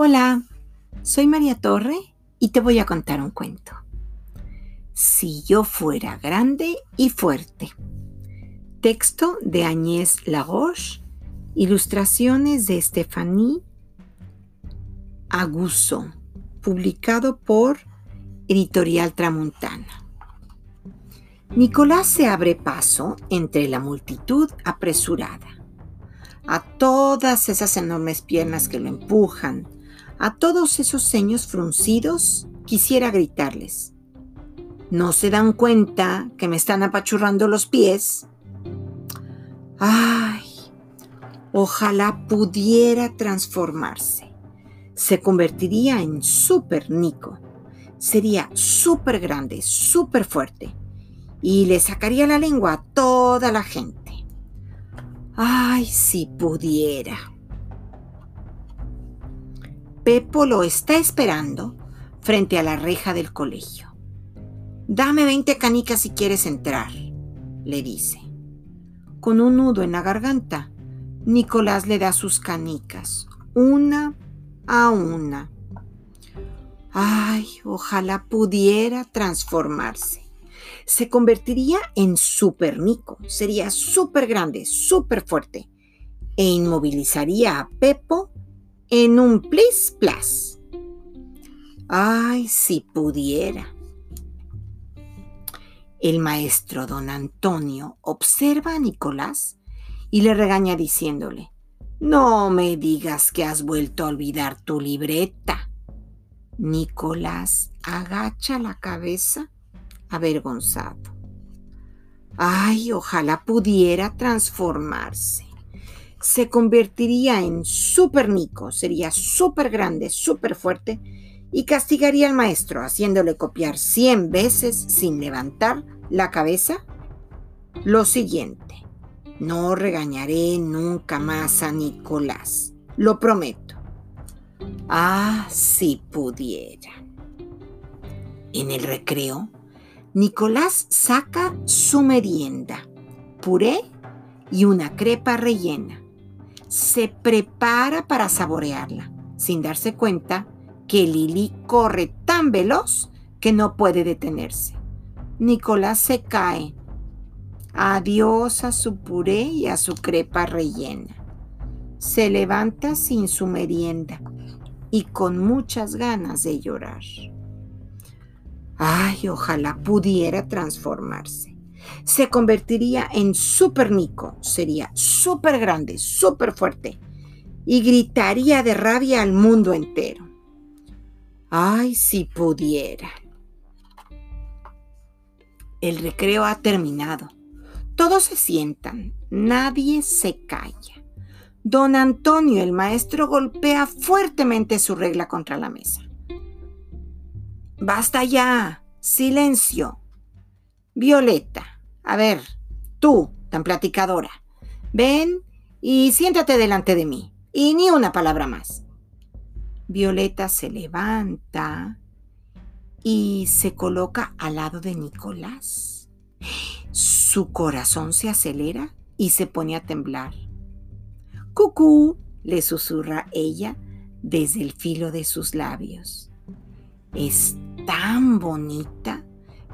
Hola, soy María Torre y te voy a contar un cuento. Si yo fuera grande y fuerte. Texto de Agnès Laroche, ilustraciones de Stephanie Aguso, publicado por Editorial Tramuntana. Nicolás se abre paso entre la multitud apresurada. A todas esas enormes piernas que lo empujan, a todos esos ceños fruncidos quisiera gritarles. ¿No se dan cuenta que me están apachurrando los pies? ¡Ay! Ojalá pudiera transformarse. Se convertiría en súper Nico. Sería súper grande, súper fuerte. Y le sacaría la lengua a toda la gente. ¡Ay, si pudiera! Pepo lo está esperando frente a la reja del colegio. Dame 20 canicas si quieres entrar, le dice. Con un nudo en la garganta, Nicolás le da sus canicas, una a una. Ay, ojalá pudiera transformarse. Se convertiría en Super Nico, sería súper grande, súper fuerte, e inmovilizaría a Pepo en un plis plas. Ay, si pudiera. El maestro don Antonio observa a Nicolás y le regaña diciéndole, no me digas que has vuelto a olvidar tu libreta. Nicolás agacha la cabeza avergonzado. Ay, ojalá pudiera transformarse se convertiría en super Nico, sería súper grande, súper fuerte y castigaría al maestro haciéndole copiar 100 veces sin levantar la cabeza? Lo siguiente, no regañaré nunca más a Nicolás, lo prometo. Ah, si pudiera. En el recreo, Nicolás saca su merienda, puré y una crepa rellena se prepara para saborearla, sin darse cuenta que Lili corre tan veloz que no puede detenerse. Nicolás se cae. Adiós a su puré y a su crepa rellena. Se levanta sin su merienda y con muchas ganas de llorar. Ay, ojalá pudiera transformarse se convertiría en Super Nico. Sería súper grande, súper fuerte y gritaría de rabia al mundo entero. Ay, si pudiera. El recreo ha terminado. Todos se sientan, nadie se calla. Don Antonio, el maestro, golpea fuertemente su regla contra la mesa. Basta ya, silencio. Violeta, a ver, tú, tan platicadora, ven y siéntate delante de mí. Y ni una palabra más. Violeta se levanta y se coloca al lado de Nicolás. Su corazón se acelera y se pone a temblar. Cucú, le susurra ella desde el filo de sus labios. Es tan bonita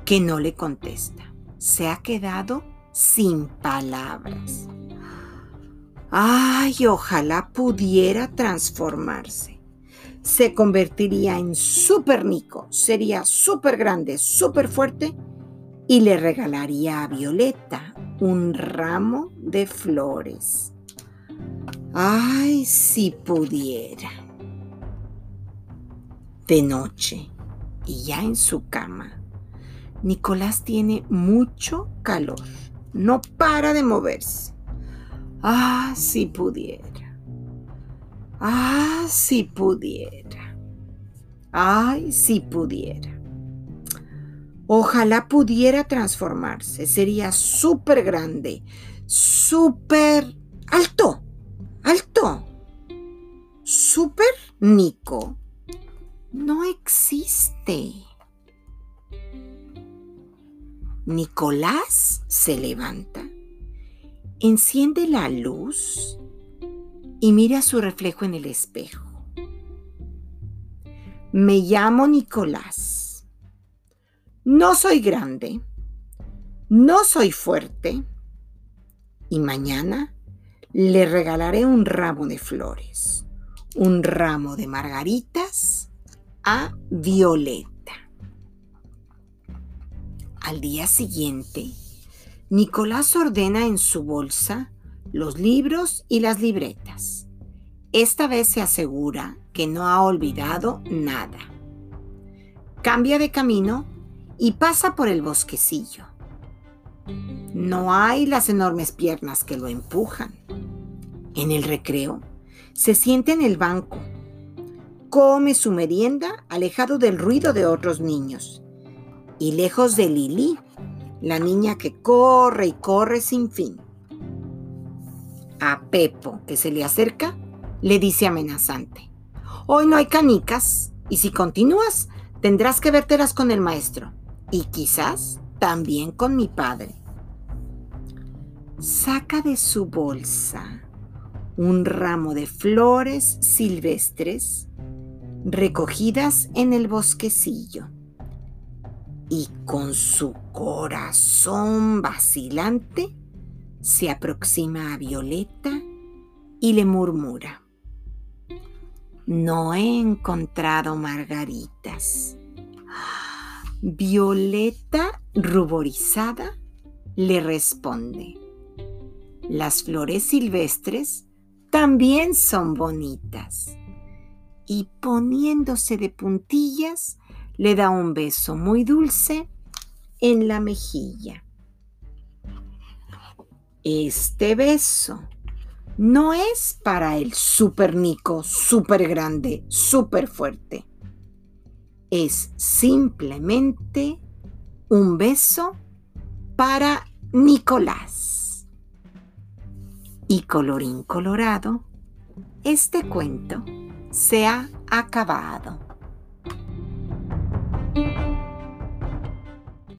que no le contesta se ha quedado sin palabras. Ay, ojalá pudiera transformarse. Se convertiría en super Nico, sería súper grande, súper fuerte y le regalaría a Violeta un ramo de flores. Ay, si pudiera. De noche y ya en su cama Nicolás tiene mucho calor. No para de moverse. Ah, si pudiera. Ah, si pudiera. Ay, si pudiera. Ojalá pudiera transformarse. Sería súper grande. Súper alto. Alto. Súper Nico. No existe. Nicolás se levanta, enciende la luz y mira su reflejo en el espejo. Me llamo Nicolás. No soy grande. No soy fuerte. Y mañana le regalaré un ramo de flores, un ramo de margaritas a Violeta. Al día siguiente, Nicolás ordena en su bolsa los libros y las libretas. Esta vez se asegura que no ha olvidado nada. Cambia de camino y pasa por el bosquecillo. No hay las enormes piernas que lo empujan. En el recreo, se siente en el banco. Come su merienda alejado del ruido de otros niños y lejos de Lili, la niña que corre y corre sin fin. A Pepo, que se le acerca, le dice amenazante, hoy no hay canicas y si continúas tendrás que vértelas con el maestro y quizás también con mi padre. Saca de su bolsa un ramo de flores silvestres recogidas en el bosquecillo y con su corazón vacilante se aproxima a Violeta y le murmura, no he encontrado margaritas. Violeta, ruborizada, le responde, las flores silvestres también son bonitas. Y poniéndose de puntillas, le da un beso muy dulce en la mejilla. Este beso no es para el super Nico, super grande, super fuerte. Es simplemente un beso para Nicolás. Y colorín colorado, este cuento se ha acabado.